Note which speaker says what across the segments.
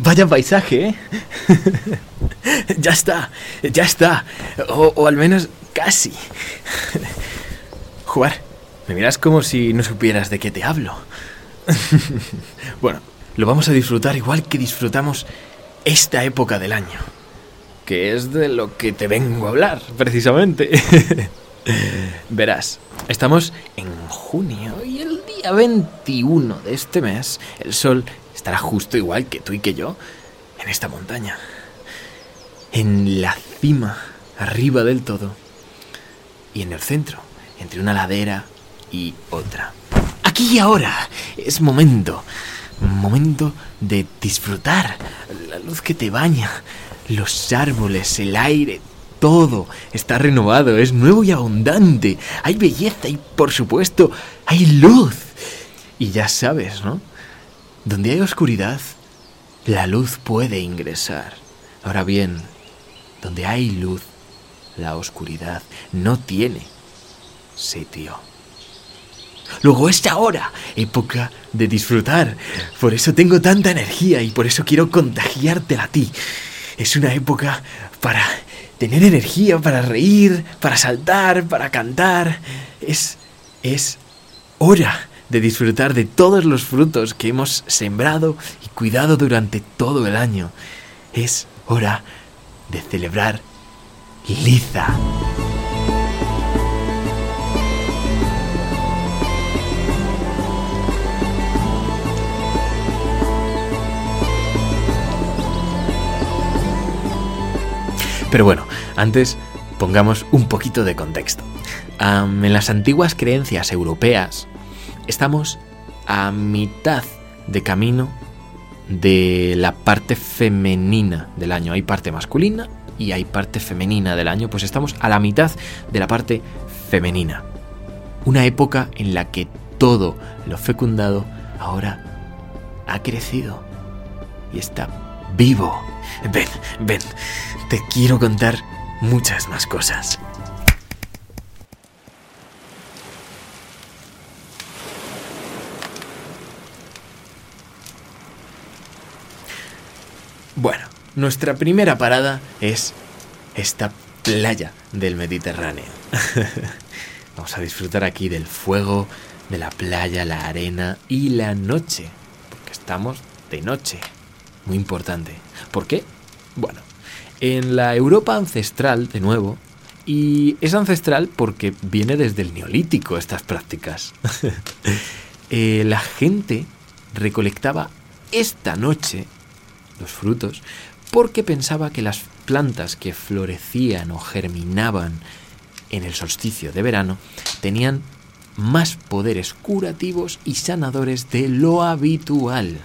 Speaker 1: Vaya paisaje, ¿eh? ya está, ya está. O, al menos casi. Jugar, me miras como si no supieras de qué te hablo. bueno, lo vamos a disfrutar igual que disfrutamos esta época del año. Que es de lo que te vengo a hablar, precisamente. Verás, estamos en junio y el día 21 de este mes el sol estará justo igual que tú y que yo en esta montaña. En la cima, arriba del todo. Y en el centro, entre una ladera y otra. Aquí y ahora es momento, momento de disfrutar la luz que te baña, los árboles, el aire, todo está renovado, es nuevo y abundante. Hay belleza y, por supuesto, hay luz. Y ya sabes, ¿no? Donde hay oscuridad, la luz puede ingresar. Ahora bien, donde hay luz, la oscuridad no tiene sitio. Luego es ahora, época de disfrutar. Por eso tengo tanta energía y por eso quiero contagiártela a ti. Es una época para tener energía, para reír, para saltar, para cantar. Es, es hora de disfrutar de todos los frutos que hemos sembrado y cuidado durante todo el año. Es hora de celebrar Liza. Pero bueno, antes pongamos un poquito de contexto. en las antiguas creencias europeas estamos a mitad de camino de la parte femenina del año. Hay parte masculina y hay parte femenina del año, pues estamos a la mitad de la parte femenina. Una época en la que todo lo fecundado ahora ha crecido y está vivo. Ven, ven, te quiero contar muchas más cosas. Bueno, nuestra primera parada es esta playa del Mediterráneo. Vamos a disfrutar aquí del fuego, de la playa, la arena y la noche, porque estamos de noche. Muy importante. ¿Por qué? Bueno, en la Europa ancestral, de nuevo, y es ancestral porque viene desde el neolítico estas prácticas. Eh, la gente recolectaba esta noche los frutos porque pensaba que las plantas que florecían o germinaban en el solsticio de verano tenían más poderes curativos y sanadores de lo habitual.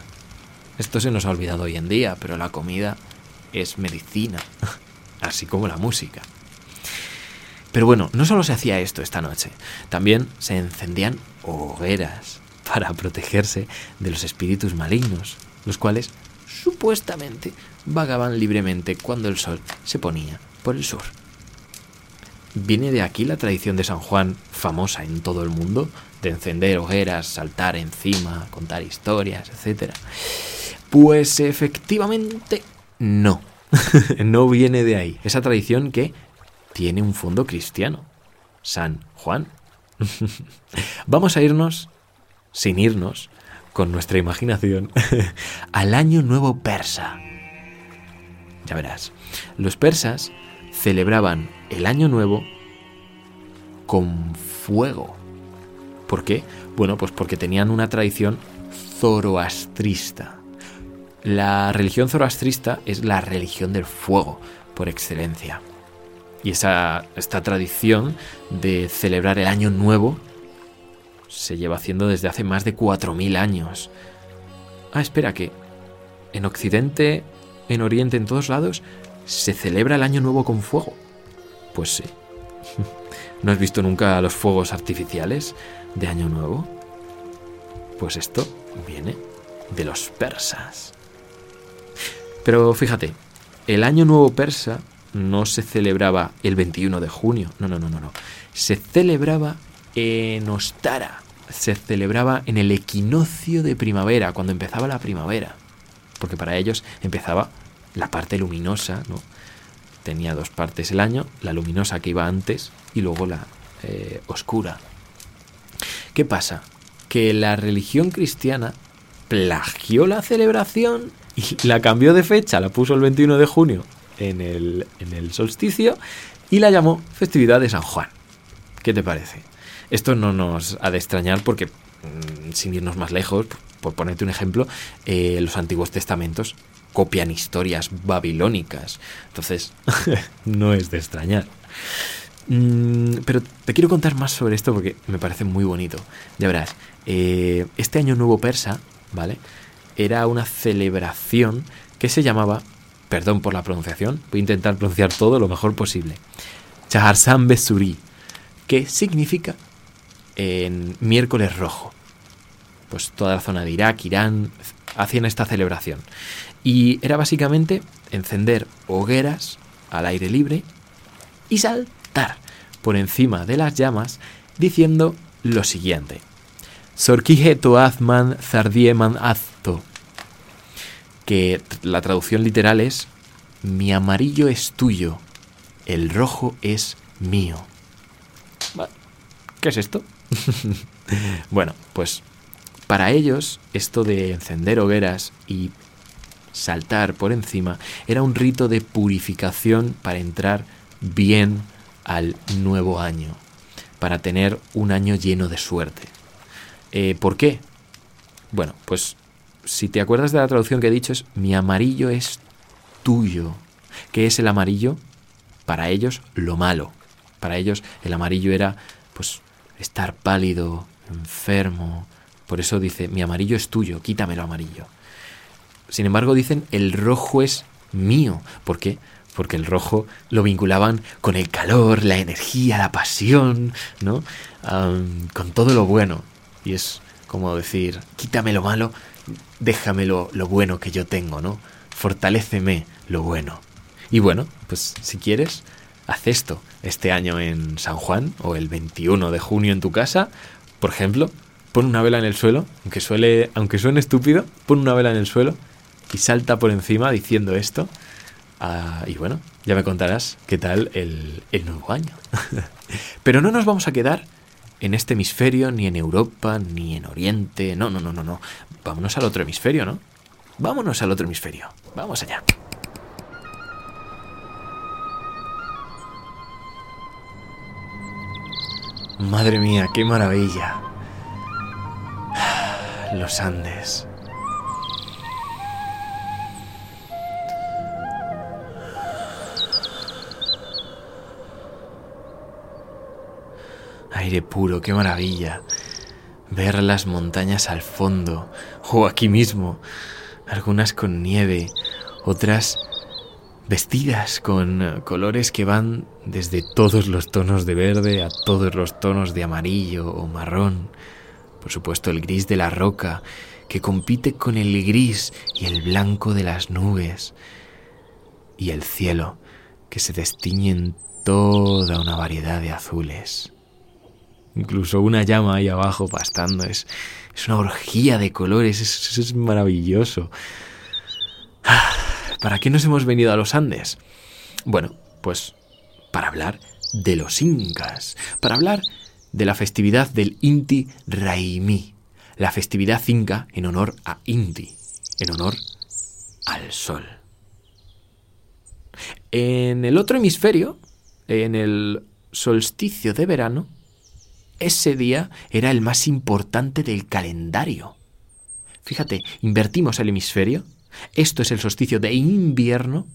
Speaker 1: Esto se nos ha olvidado hoy en día, pero la comida es medicina, así como la música. Pero bueno, no solo se hacía esto esta noche, también se encendían hogueras para protegerse de los espíritus malignos, los cuales supuestamente vagaban libremente cuando el sol se ponía por el sur. ¿Viene de aquí la tradición de San Juan, famosa en todo el mundo, de encender hogueras, saltar encima, contar historias, etc.? Pues efectivamente no. no viene de ahí. Esa tradición que tiene un fondo cristiano. San Juan. Vamos a irnos, sin irnos, con nuestra imaginación, al año nuevo persa. Ya verás, los persas celebraban el año nuevo con fuego. ¿Por qué? Bueno, pues porque tenían una tradición zoroastrista. La religión zoroastrista es la religión del fuego por excelencia. Y esa, esta tradición de celebrar el año nuevo se lleva haciendo desde hace más de 4.000 años. Ah, espera, que en Occidente, en Oriente, en todos lados, se celebra el año nuevo con fuego. Pues sí. ¿No has visto nunca los fuegos artificiales de año nuevo? Pues esto viene de los persas. Pero fíjate, el año nuevo persa no se celebraba el 21 de junio, no, no, no, no, no. Se celebraba en Ostara, se celebraba en el equinoccio de primavera, cuando empezaba la primavera. porque para ellos empezaba la parte luminosa, ¿no? Tenía dos partes el año, la luminosa que iba antes y luego la eh, oscura. ¿Qué pasa? Que la religión cristiana plagió la celebración y la cambió de fecha, la puso el 21 de junio en el, en el solsticio y la llamó festividad de San Juan. ¿Qué te parece? Esto no nos ha de extrañar porque, mm, sin irnos más lejos, por ponerte un ejemplo, eh, los antiguos testamentos copian historias babilónicas. Entonces, no es de extrañar. Mm, pero te quiero contar más sobre esto porque me parece muy bonito. Ya verás, eh, este año nuevo persa, ¿vale? Era una celebración que se llamaba, perdón por la pronunciación, voy a intentar pronunciar todo lo mejor posible, Chaharsan Besuri, que significa en miércoles rojo. Pues toda la zona de Irak, Irán, hacían esta celebración. Y era básicamente encender hogueras al aire libre y saltar por encima de las llamas diciendo lo siguiente. Sorkije toazman zardieman azto. Que la traducción literal es Mi amarillo es tuyo, el rojo es mío. ¿Qué es esto? bueno, pues para ellos esto de encender hogueras y saltar por encima era un rito de purificación para entrar bien al nuevo año, para tener un año lleno de suerte. Eh, ¿Por qué? Bueno, pues si te acuerdas de la traducción que he dicho es mi amarillo es tuyo. ¿Qué es el amarillo? Para ellos lo malo. Para ellos el amarillo era pues estar pálido, enfermo. Por eso dice, mi amarillo es tuyo, quítame lo amarillo. Sin embargo, dicen, el rojo es mío. ¿Por qué? Porque el rojo lo vinculaban con el calor, la energía, la pasión, ¿no? con todo lo bueno. Y es como decir, quítame lo malo, déjame lo, lo bueno que yo tengo, ¿no? Fortaléceme lo bueno. Y bueno, pues si quieres, haz esto este año en San Juan o el 21 de junio en tu casa, por ejemplo, pon una vela en el suelo, aunque, suele, aunque suene estúpido, pon una vela en el suelo y salta por encima diciendo esto. Ah, y bueno, ya me contarás qué tal el, el nuevo año. Pero no nos vamos a quedar en este hemisferio, ni en Europa, ni en Oriente. No, no, no, no, no. Vámonos al otro hemisferio, ¿no? Vámonos al otro hemisferio. Vamos allá. Madre mía, qué maravilla. Los Andes. Aire puro, qué maravilla. Ver las montañas al fondo, o aquí mismo, algunas con nieve, otras vestidas con eh, colores que van desde todos los tonos de verde a todos los tonos de amarillo o marrón. Por supuesto el gris de la roca, que compite con el gris y el blanco de las nubes. Y el cielo, que se destiñe en toda una variedad de azules. Incluso una llama ahí abajo pastando. Es, es una orgía de colores, es, es maravilloso. Ah. ¿Para qué nos hemos venido a los Andes? Bueno, pues para hablar de los incas, para hablar de la festividad del Inti Raimi, la festividad inca en honor a Inti, en honor al sol. En el otro hemisferio, en el solsticio de verano, ese día era el más importante del calendario. Fíjate, invertimos el hemisferio esto es el solsticio de invierno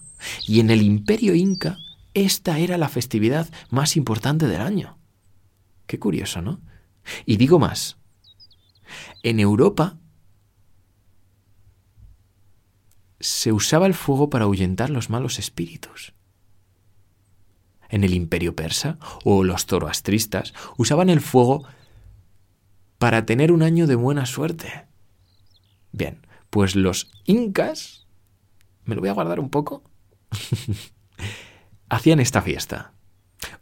Speaker 1: y en el imperio inca esta era la festividad más importante del año. Qué curioso, ¿no? Y digo más, en Europa se usaba el fuego para ahuyentar los malos espíritus. En el imperio persa o los zoroastristas usaban el fuego para tener un año de buena suerte. Bien, pues los incas, me lo voy a guardar un poco, hacían esta fiesta.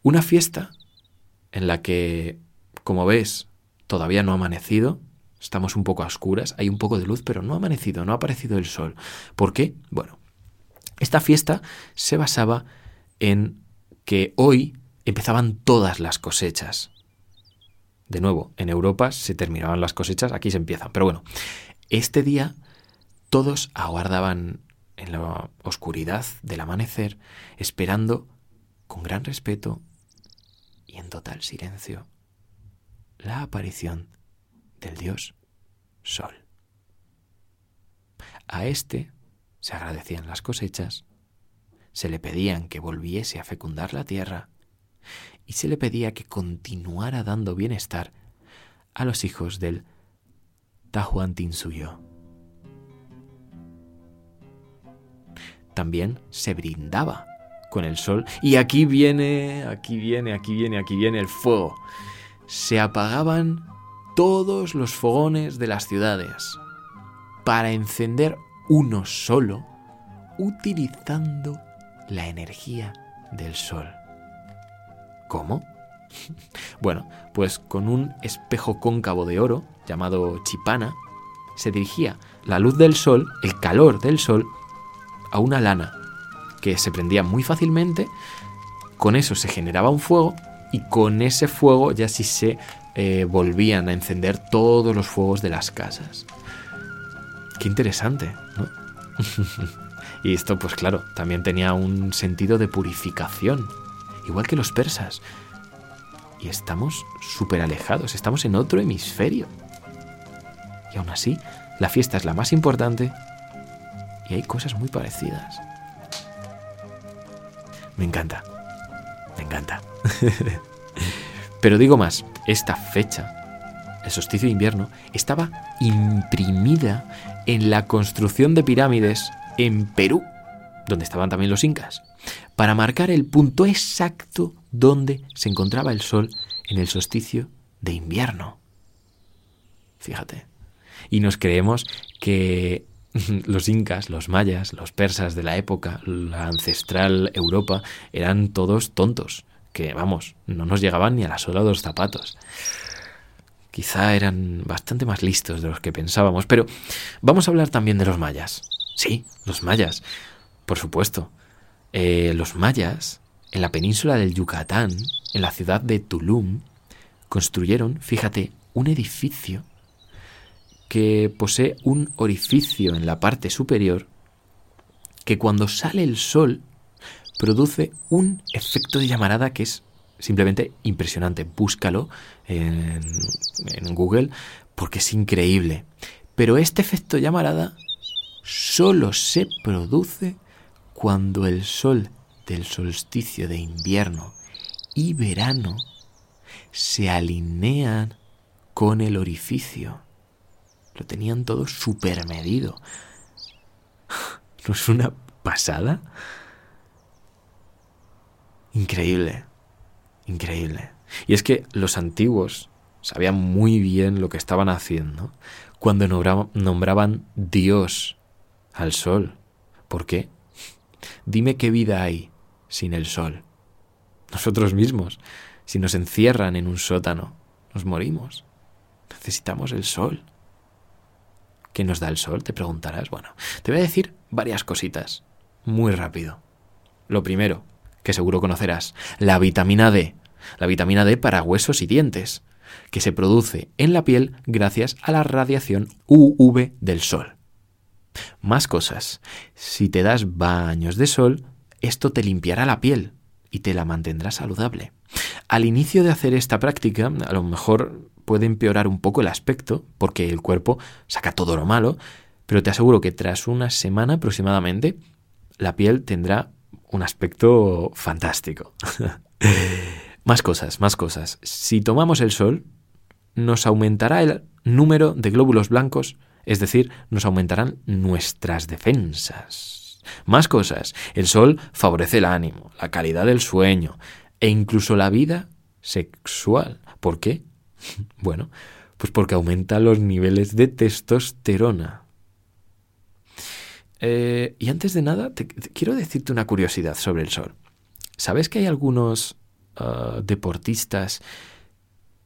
Speaker 1: Una fiesta en la que, como ves, todavía no ha amanecido, Estamos un poco a oscuras, hay un poco de luz, pero no ha amanecido, no ha aparecido el sol. ¿Por qué? Bueno, esta fiesta se basaba en que hoy empezaban todas las cosechas. De nuevo, en Europa se terminaban las cosechas, aquí se empiezan. Pero bueno, este día todos aguardaban en la oscuridad del amanecer, esperando con gran respeto y en total silencio la aparición del dios Sol. A este se agradecían las cosechas, se le pedían que volviese a fecundar la tierra y se le pedía que continuara dando bienestar a los hijos del Tahuantinsuyo. También se brindaba con el sol y aquí viene, aquí viene, aquí viene, aquí viene el fuego. Se apagaban todos los fogones de las ciudades para encender uno solo utilizando la energía del sol. ¿Cómo? Bueno, pues con un espejo cóncavo de oro llamado chipana, se dirigía la luz del sol, el calor del sol, a una lana que se prendía muy fácilmente, con eso se generaba un fuego y con ese fuego ya sí se eh, volvían a encender todos los fuegos de las casas. Qué interesante, ¿no? y esto, pues claro, también tenía un sentido de purificación igual que los persas. Y estamos súper alejados, estamos en otro hemisferio. Y aún así, la fiesta es la más importante y hay cosas muy parecidas. Me encanta, me encanta. Pero digo más, esta fecha, el solsticio de invierno, estaba imprimida en la construcción de pirámides en Perú, donde estaban también los incas para marcar el punto exacto donde se encontraba el sol en el solsticio de invierno. Fíjate. Y nos creemos que los incas, los mayas, los persas de la época, la ancestral Europa, eran todos tontos, que vamos, no nos llegaban ni a la sola de los zapatos. Quizá eran bastante más listos de los que pensábamos, pero vamos a hablar también de los mayas. Sí, los mayas, por supuesto. Eh, los mayas, en la península del Yucatán, en la ciudad de Tulum, construyeron, fíjate, un edificio que posee un orificio en la parte superior que cuando sale el sol produce un efecto de llamarada que es simplemente impresionante. Búscalo en, en Google porque es increíble. Pero este efecto de llamarada solo se produce cuando el sol del solsticio de invierno y verano se alinean con el orificio. Lo tenían todo supermedido. ¿No es una pasada? Increíble, increíble. Y es que los antiguos sabían muy bien lo que estaban haciendo cuando nombraban Dios al sol. ¿Por qué? Dime qué vida hay sin el sol. Nosotros mismos, si nos encierran en un sótano, nos morimos. Necesitamos el sol. ¿Qué nos da el sol? Te preguntarás. Bueno, te voy a decir varias cositas, muy rápido. Lo primero, que seguro conocerás, la vitamina D. La vitamina D para huesos y dientes, que se produce en la piel gracias a la radiación UV del sol. Más cosas. Si te das baños de sol, esto te limpiará la piel y te la mantendrá saludable. Al inicio de hacer esta práctica, a lo mejor puede empeorar un poco el aspecto, porque el cuerpo saca todo lo malo, pero te aseguro que tras una semana aproximadamente, la piel tendrá un aspecto fantástico. más cosas, más cosas. Si tomamos el sol, nos aumentará el número de glóbulos blancos es decir, nos aumentarán nuestras defensas. Más cosas. El sol favorece el ánimo, la calidad del sueño e incluso la vida sexual. ¿Por qué? Bueno, pues porque aumenta los niveles de testosterona. Eh, y antes de nada, quiero decirte una curiosidad sobre el sol. ¿Sabes que hay algunos ah, deportistas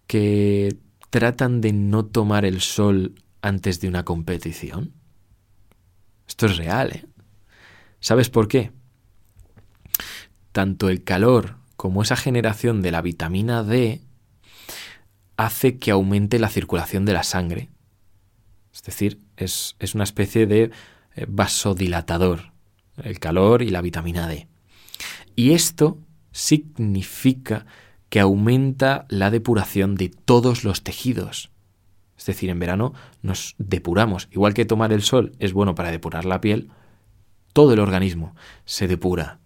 Speaker 1: que tratan de no tomar el sol antes de una competición? Esto es real, ¿eh? ¿Sabes por qué? Tanto el calor como esa generación de la vitamina D hace que aumente la circulación de la sangre. Es decir, es, es una especie de eh, vasodilatador, el calor y la vitamina D. Y esto significa que aumenta la depuración de todos los tejidos. Es decir, en verano nos depuramos. Igual que tomar el sol es bueno para depurar la piel, todo el organismo se depura.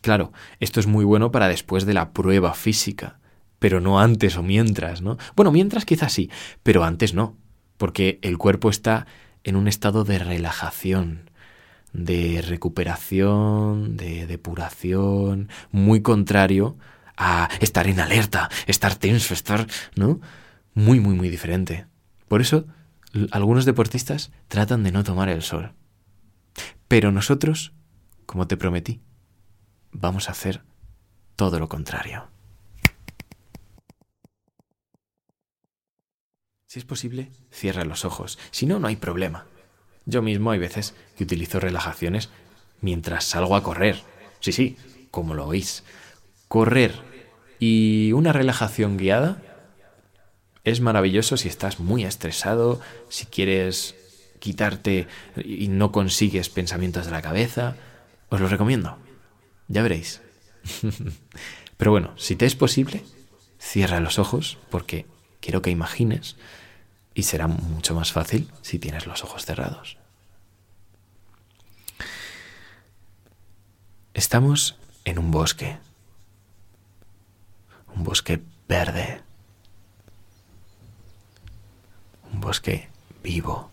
Speaker 1: Claro, esto es muy bueno para después de la prueba física, pero no antes o mientras, ¿no? Bueno, mientras quizás sí, pero antes no, porque el cuerpo está en un estado de relajación, de recuperación, de depuración, muy contrario a estar en alerta, estar tenso, estar, ¿no? Muy, muy, muy diferente. Por eso, algunos deportistas tratan de no tomar el sol. Pero nosotros, como te prometí, vamos a hacer todo lo contrario. Si es posible, cierra los ojos. Si no, no hay problema. Yo mismo hay veces que utilizo relajaciones mientras salgo a correr. Sí, sí, como lo oís. Correr y una relajación guiada es maravilloso si estás muy estresado, si quieres quitarte y no consigues pensamientos de la cabeza. Os lo recomiendo. Ya veréis. Pero bueno, si te es posible, cierra los ojos porque quiero que imagines y será mucho más fácil si tienes los ojos cerrados. Estamos en un bosque, un bosque verde, un bosque vivo,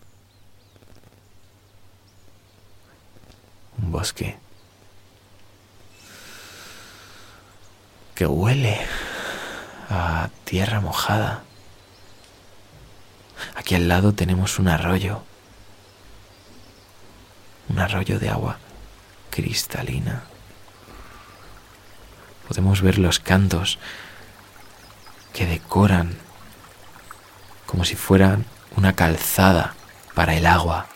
Speaker 1: un bosque que huele a tierra mojada. Aquí al lado tenemos un arroyo, un arroyo de agua cristalina. Podemos ver los cantos que decoran como si fueran una calzada para el agua.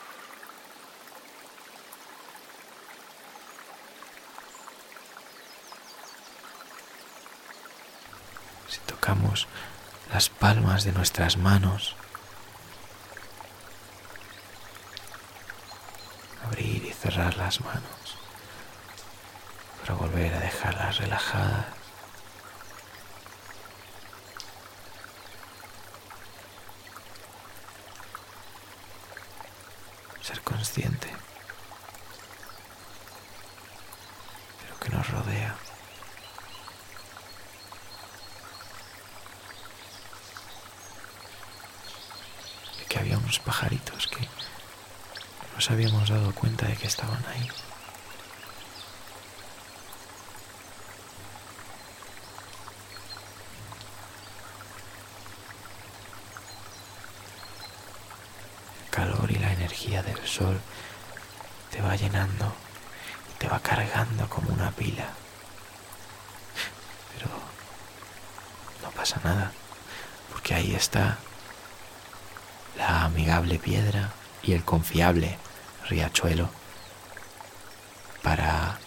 Speaker 1: Si las palmas de nuestras manos, abrir y cerrar las manos. Para volver a dejarlas relajadas. Ser consciente de lo que nos rodea. De que había unos pajaritos que nos habíamos dado cuenta de que estaban ahí. El calor y la energía del sol te va llenando y te va cargando como una pila. Pero no pasa nada, porque ahí está la amigable piedra y el confiable riachuelo para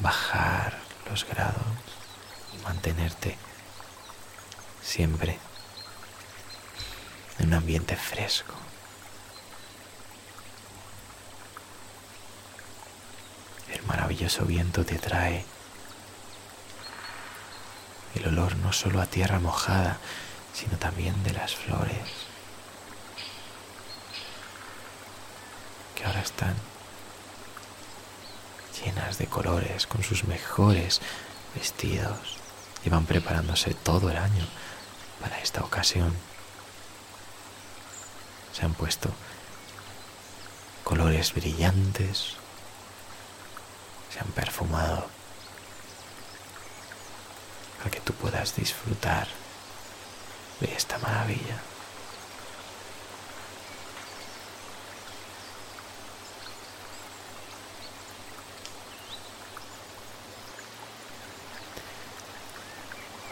Speaker 1: bajar los grados y mantenerte siempre en un ambiente fresco. El maravilloso viento te trae el olor no solo a tierra mojada, sino también de las flores. que ahora están llenas de colores, con sus mejores vestidos. Llevan preparándose todo el año para esta ocasión. Se han puesto colores brillantes, se han perfumado para que tú puedas disfrutar de esta maravilla.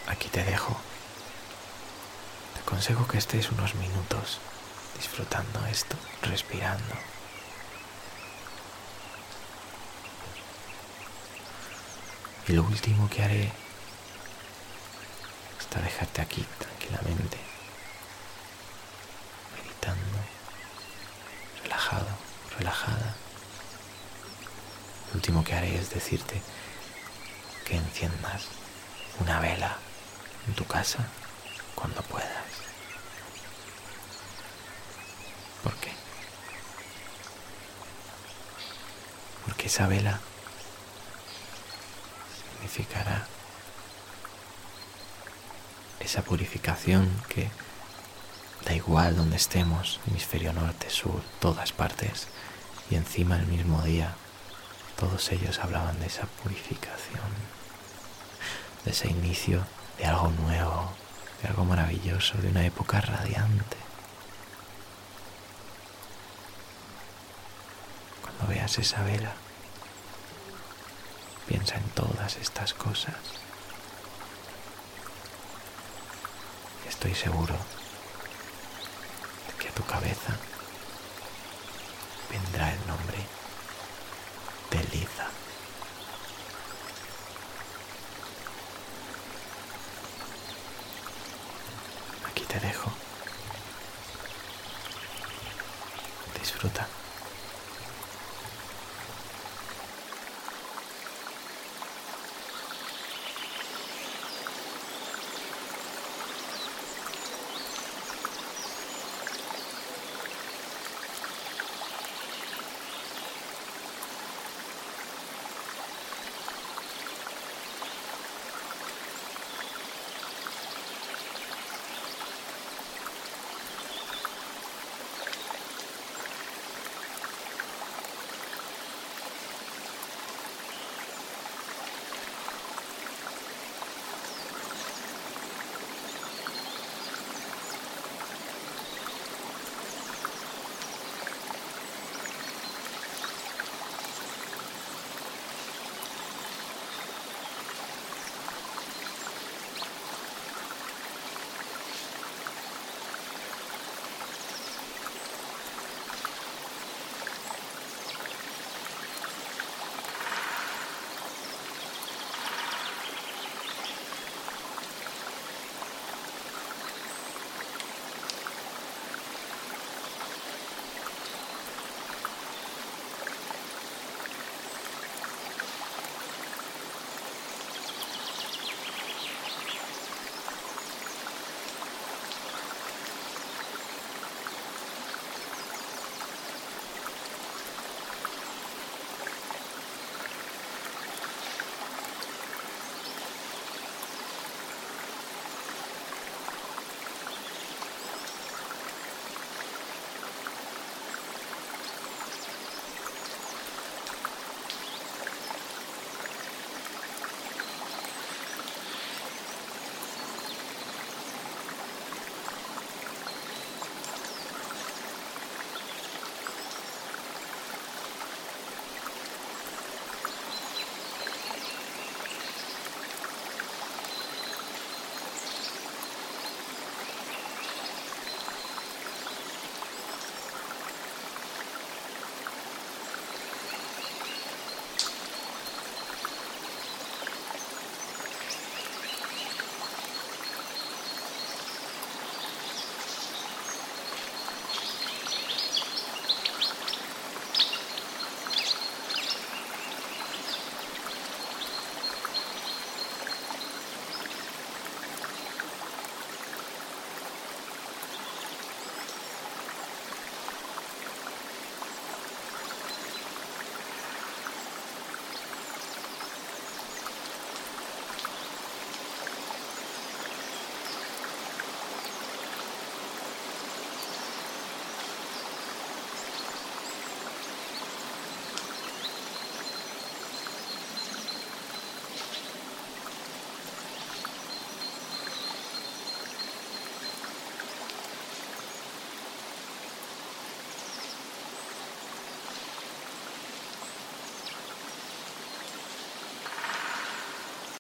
Speaker 1: aquí te dejo aconsejo que estés unos minutos disfrutando esto, respirando. Y lo último que haré está dejarte aquí meditando, relajado, relajada. Lo último que haré es decirte que enciendas una vela en tu casa cuando puedas. ¿Por qué? Porque esa vela significará esa purificación que da igual donde estemos, hemisferio norte, sur, todas partes, y encima el mismo día, todos ellos hablaban de esa purificación, de ese inicio de algo nuevo, de algo maravilloso, de una época radiante. Cuando veas esa vela, piensa en todas estas cosas. Y estoy seguro de que a tu cabeza vendrá el nombre de Liza. Aquí te dejo.